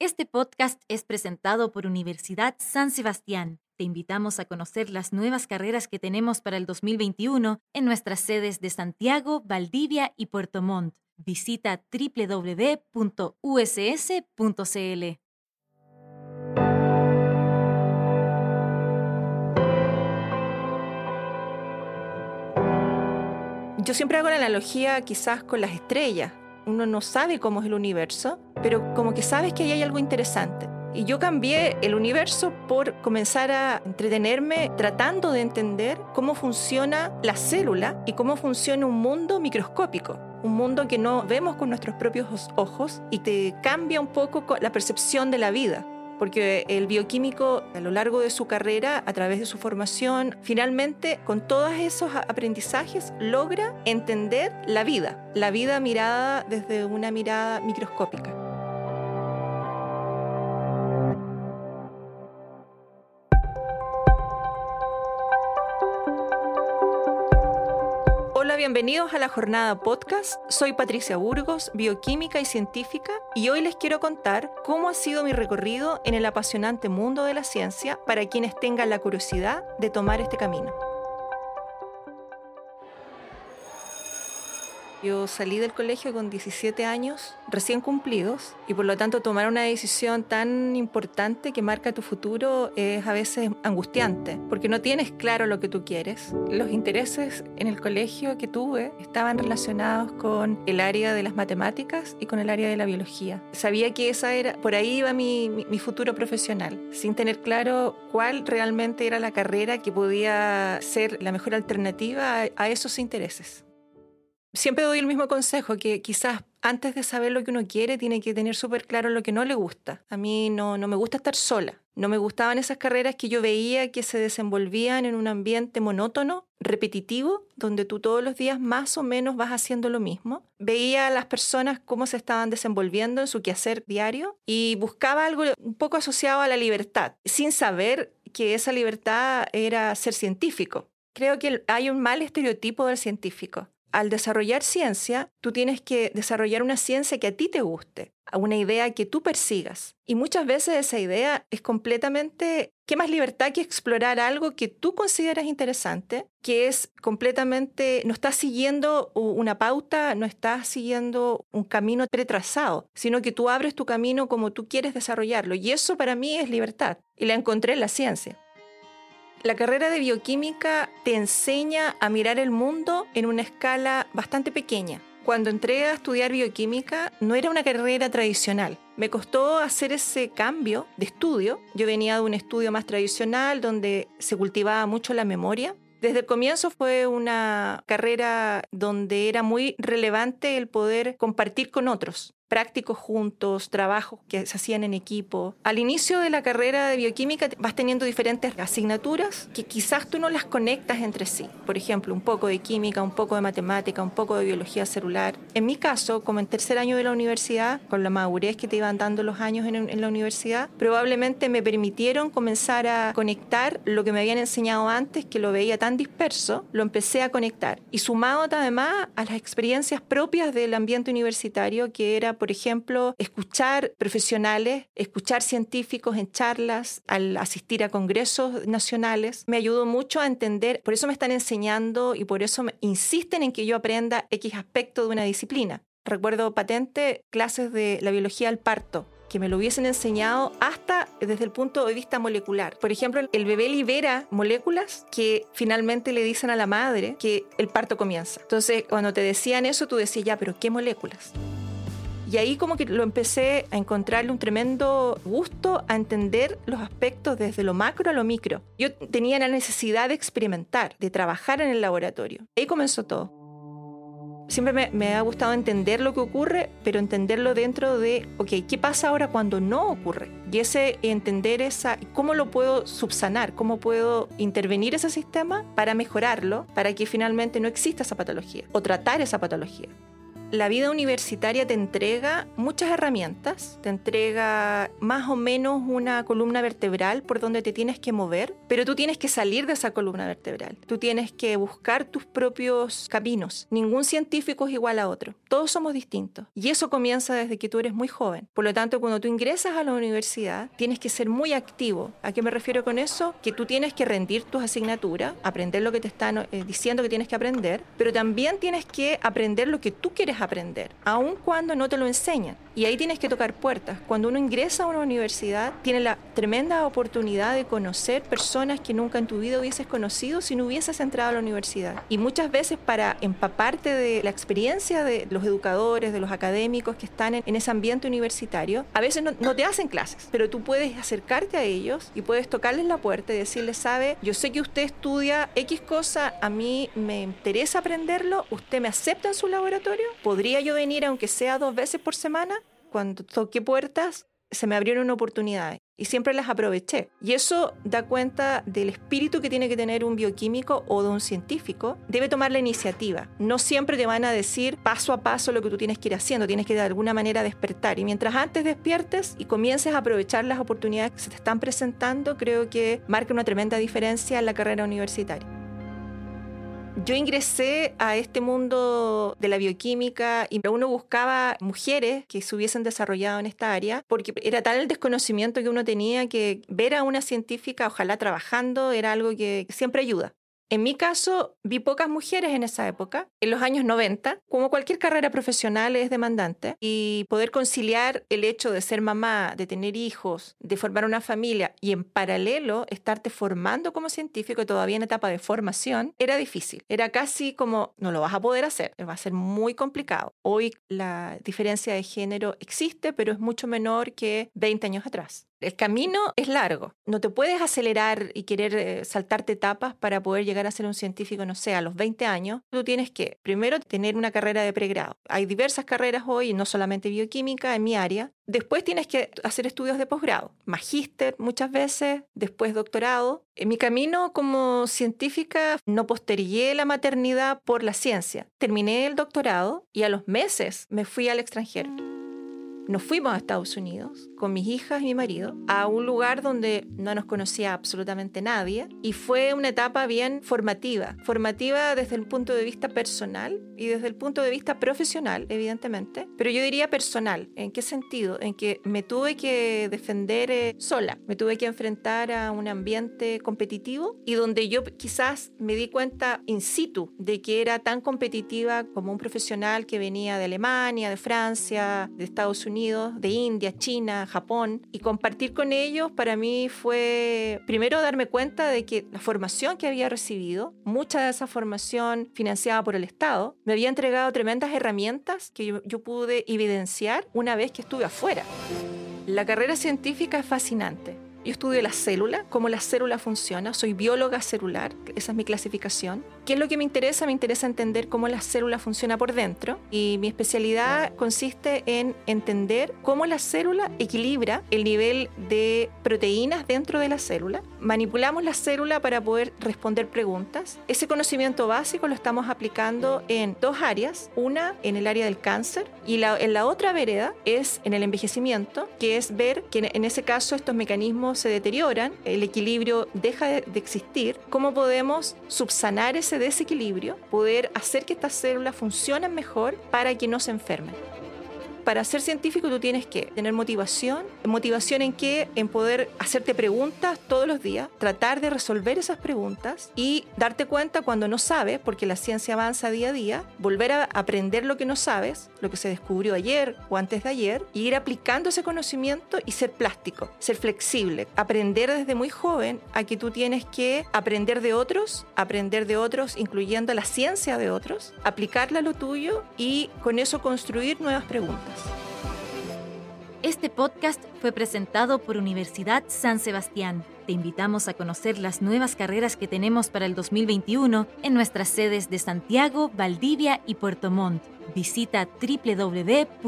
Este podcast es presentado por Universidad San Sebastián. Te invitamos a conocer las nuevas carreras que tenemos para el 2021 en nuestras sedes de Santiago, Valdivia y Puerto Montt. Visita www.uss.cl. Yo siempre hago la analogía quizás con las estrellas. Uno no sabe cómo es el universo, pero como que sabes que ahí hay algo interesante. Y yo cambié el universo por comenzar a entretenerme tratando de entender cómo funciona la célula y cómo funciona un mundo microscópico. Un mundo que no vemos con nuestros propios ojos y te cambia un poco la percepción de la vida porque el bioquímico a lo largo de su carrera, a través de su formación, finalmente con todos esos aprendizajes logra entender la vida, la vida mirada desde una mirada microscópica. Bienvenidos a la jornada podcast. Soy Patricia Burgos, bioquímica y científica, y hoy les quiero contar cómo ha sido mi recorrido en el apasionante mundo de la ciencia para quienes tengan la curiosidad de tomar este camino. Yo salí del colegio con 17 años recién cumplidos y por lo tanto tomar una decisión tan importante que marca tu futuro es a veces angustiante porque no tienes claro lo que tú quieres. Los intereses en el colegio que tuve estaban relacionados con el área de las matemáticas y con el área de la biología. Sabía que esa era, por ahí iba mi, mi futuro profesional, sin tener claro cuál realmente era la carrera que podía ser la mejor alternativa a esos intereses. Siempre doy el mismo consejo, que quizás antes de saber lo que uno quiere, tiene que tener súper claro lo que no le gusta. A mí no, no me gusta estar sola. No me gustaban esas carreras que yo veía que se desenvolvían en un ambiente monótono, repetitivo, donde tú todos los días más o menos vas haciendo lo mismo. Veía a las personas cómo se estaban desenvolviendo en su quehacer diario y buscaba algo un poco asociado a la libertad, sin saber que esa libertad era ser científico. Creo que hay un mal estereotipo del científico al desarrollar ciencia, tú tienes que desarrollar una ciencia que a ti te guste, una idea que tú persigas. Y muchas veces esa idea es completamente, ¿qué más libertad que explorar algo que tú consideras interesante, que es completamente, no estás siguiendo una pauta, no estás siguiendo un camino pretrazado, sino que tú abres tu camino como tú quieres desarrollarlo. Y eso para mí es libertad. Y la encontré en la ciencia. La carrera de bioquímica te enseña a mirar el mundo en una escala bastante pequeña. Cuando entré a estudiar bioquímica no era una carrera tradicional. Me costó hacer ese cambio de estudio. Yo venía de un estudio más tradicional donde se cultivaba mucho la memoria. Desde el comienzo fue una carrera donde era muy relevante el poder compartir con otros prácticos juntos, trabajos que se hacían en equipo. Al inicio de la carrera de bioquímica vas teniendo diferentes asignaturas que quizás tú no las conectas entre sí. Por ejemplo, un poco de química, un poco de matemática, un poco de biología celular. En mi caso, como en tercer año de la universidad, con la madurez que te iban dando los años en, en la universidad, probablemente me permitieron comenzar a conectar lo que me habían enseñado antes, que lo veía tan disperso, lo empecé a conectar. Y sumado además a las experiencias propias del ambiente universitario, que era por ejemplo, escuchar profesionales, escuchar científicos en charlas, al asistir a congresos nacionales, me ayudó mucho a entender, por eso me están enseñando y por eso me insisten en que yo aprenda X aspecto de una disciplina. Recuerdo patente clases de la biología al parto, que me lo hubiesen enseñado hasta desde el punto de vista molecular. Por ejemplo, el bebé libera moléculas que finalmente le dicen a la madre que el parto comienza. Entonces, cuando te decían eso, tú decías, ya, pero ¿qué moléculas? Y ahí como que lo empecé a encontrarle un tremendo gusto a entender los aspectos desde lo macro a lo micro. Yo tenía la necesidad de experimentar, de trabajar en el laboratorio. Ahí comenzó todo. Siempre me, ha gustado entender lo que ocurre, pero entenderlo dentro de, ok, ¿qué pasa ahora cuando no ocurre? Y ese entender esa, cómo lo puedo subsanar, cómo puedo intervenir ese sistema para mejorarlo, para que finalmente no exista esa patología o tratar esa patología. La vida universitaria te entrega muchas herramientas, te entrega más o menos una columna vertebral por donde te tienes que mover, pero tú tienes que salir de esa columna vertebral. Tú tienes que buscar tus propios caminos. Ningún científico es igual a otro. Todos somos distintos. Y eso comienza desde que tú eres muy joven. Por lo tanto, cuando tú ingresas a la universidad, tienes que ser muy activo. ¿A qué me refiero con eso? Que tú tienes que rendir tus asignaturas, aprender lo que te están eh, diciendo que tienes que aprender, pero también tienes que aprender lo que tú quieres aprender, aun cuando no te lo enseñan. Y ahí tienes que tocar puertas. Cuando uno ingresa a una universidad, tiene la tremenda oportunidad de conocer personas que nunca en tu vida hubieses conocido si no hubieses entrado a la universidad. Y muchas veces para empaparte de la experiencia de los educadores, de los académicos que están en, ese ambiente universitario, a veces no, no te hacen clases, pero tú puedes acercarte a ellos y puedes tocarles la puerta y decirles, sabe, yo sé que usted estudia X cosa, a mí me interesa aprenderlo, usted me acepta en su laboratorio, ¿podría yo venir aunque sea dos veces por semana? Cuando toqué puertas, se me abrieron oportunidades y siempre las aproveché. Y eso da cuenta del espíritu que tiene que tener un bioquímico o de un científico. Debe tomar la iniciativa. No siempre te van a decir paso a paso lo que tú tienes que ir haciendo. Tienes que de alguna manera despertar. Y mientras antes despiertes y comiences a aprovechar las oportunidades que se te están presentando, creo que marca una tremenda diferencia en la carrera universitaria. Yo ingresé a este mundo de la bioquímica y uno buscaba mujeres que se hubiesen desarrollado en esta área porque era tal el desconocimiento que uno tenía que ver a una científica, ojalá trabajando, era algo que siempre ayuda. En mi caso, vi pocas mujeres en esa época, en los años 90. Como cualquier carrera profesional es demandante y poder conciliar el hecho de ser mamá, de tener hijos, de formar una familia y en paralelo estarte formando como científico todavía en etapa de formación, era difícil. Era casi como, no lo vas a poder hacer, va a ser muy complicado. Hoy la diferencia de género existe, pero es mucho menor que 20 años atrás. El camino es largo. No te puedes acelerar y querer eh, saltarte etapas para poder llegar a ser un científico, no sé, a los 20 años. Tú tienes que, primero, tener una carrera de pregrado. Hay diversas carreras hoy, no solamente bioquímica, en mi área. Después tienes que hacer estudios de posgrado, magíster muchas veces, después doctorado. En mi camino como científica no postergué la maternidad por la ciencia. Terminé el doctorado y a los meses me fui al extranjero nos fuimos a Estados Unidos con mis hijas y mi marido a un lugar donde no nos conocía absolutamente nadie y fue una etapa bien formativa, formativa desde el punto de vista personal y desde el punto de vista profesional, evidentemente, pero yo diría personal. ¿En qué sentido? En que me tuve que defender eh, sola, me tuve que enfrentar a un ambiente competitivo y donde yo quizás me di cuenta in situ de que era tan competitiva como un profesional que venía de Alemania, de Francia, de Estados Unidos, de India, China, Japón, y compartir con ellos para mí fue primero darme cuenta de que la formación que había recibido, mucha de esa formación financiada por el Estado, me había entregado tremendas herramientas que yo, yo pude evidenciar una vez que estuve afuera. La carrera científica es fascinante yo estudio la célula, cómo la célula funciona, soy bióloga celular, esa es mi clasificación. ¿Qué es lo que me interesa? Me interesa entender cómo la célula funciona por dentro y mi especialidad consiste en entender cómo la célula equilibra el nivel de proteínas dentro de la célula. Manipulamos la célula para poder responder preguntas. Ese conocimiento básico lo estamos aplicando en dos áreas, una en el área del cáncer y la, en la otra vereda es en el envejecimiento, que es ver que en ese caso estos mecanismos se deterioran, el equilibrio deja de, existir, cómo podemos subsanar ese desequilibrio, poder hacer que estas células funcionen mejor para que no se enfermen para ser científico tú tienes que tener motivación. ¿Motivación en qué? En poder hacerte preguntas todos los días, tratar de resolver esas preguntas y darte cuenta cuando no sabes, porque la ciencia avanza día a día, volver a aprender lo que no sabes, lo que se descubrió ayer o antes de ayer, y ir aplicando ese conocimiento y ser plástico, ser flexible, aprender desde muy joven a que tú tienes que aprender de otros, aprender de otros, incluyendo la ciencia de otros, aplicarla a lo tuyo y con eso construir nuevas preguntas. Este podcast fue presentado por Universidad San Sebastián. Te invitamos a conocer las nuevas carreras que tenemos para el 2021 en nuestras sedes de Santiago, Valdivia y Puerto Montt. Visita www.uss.cl.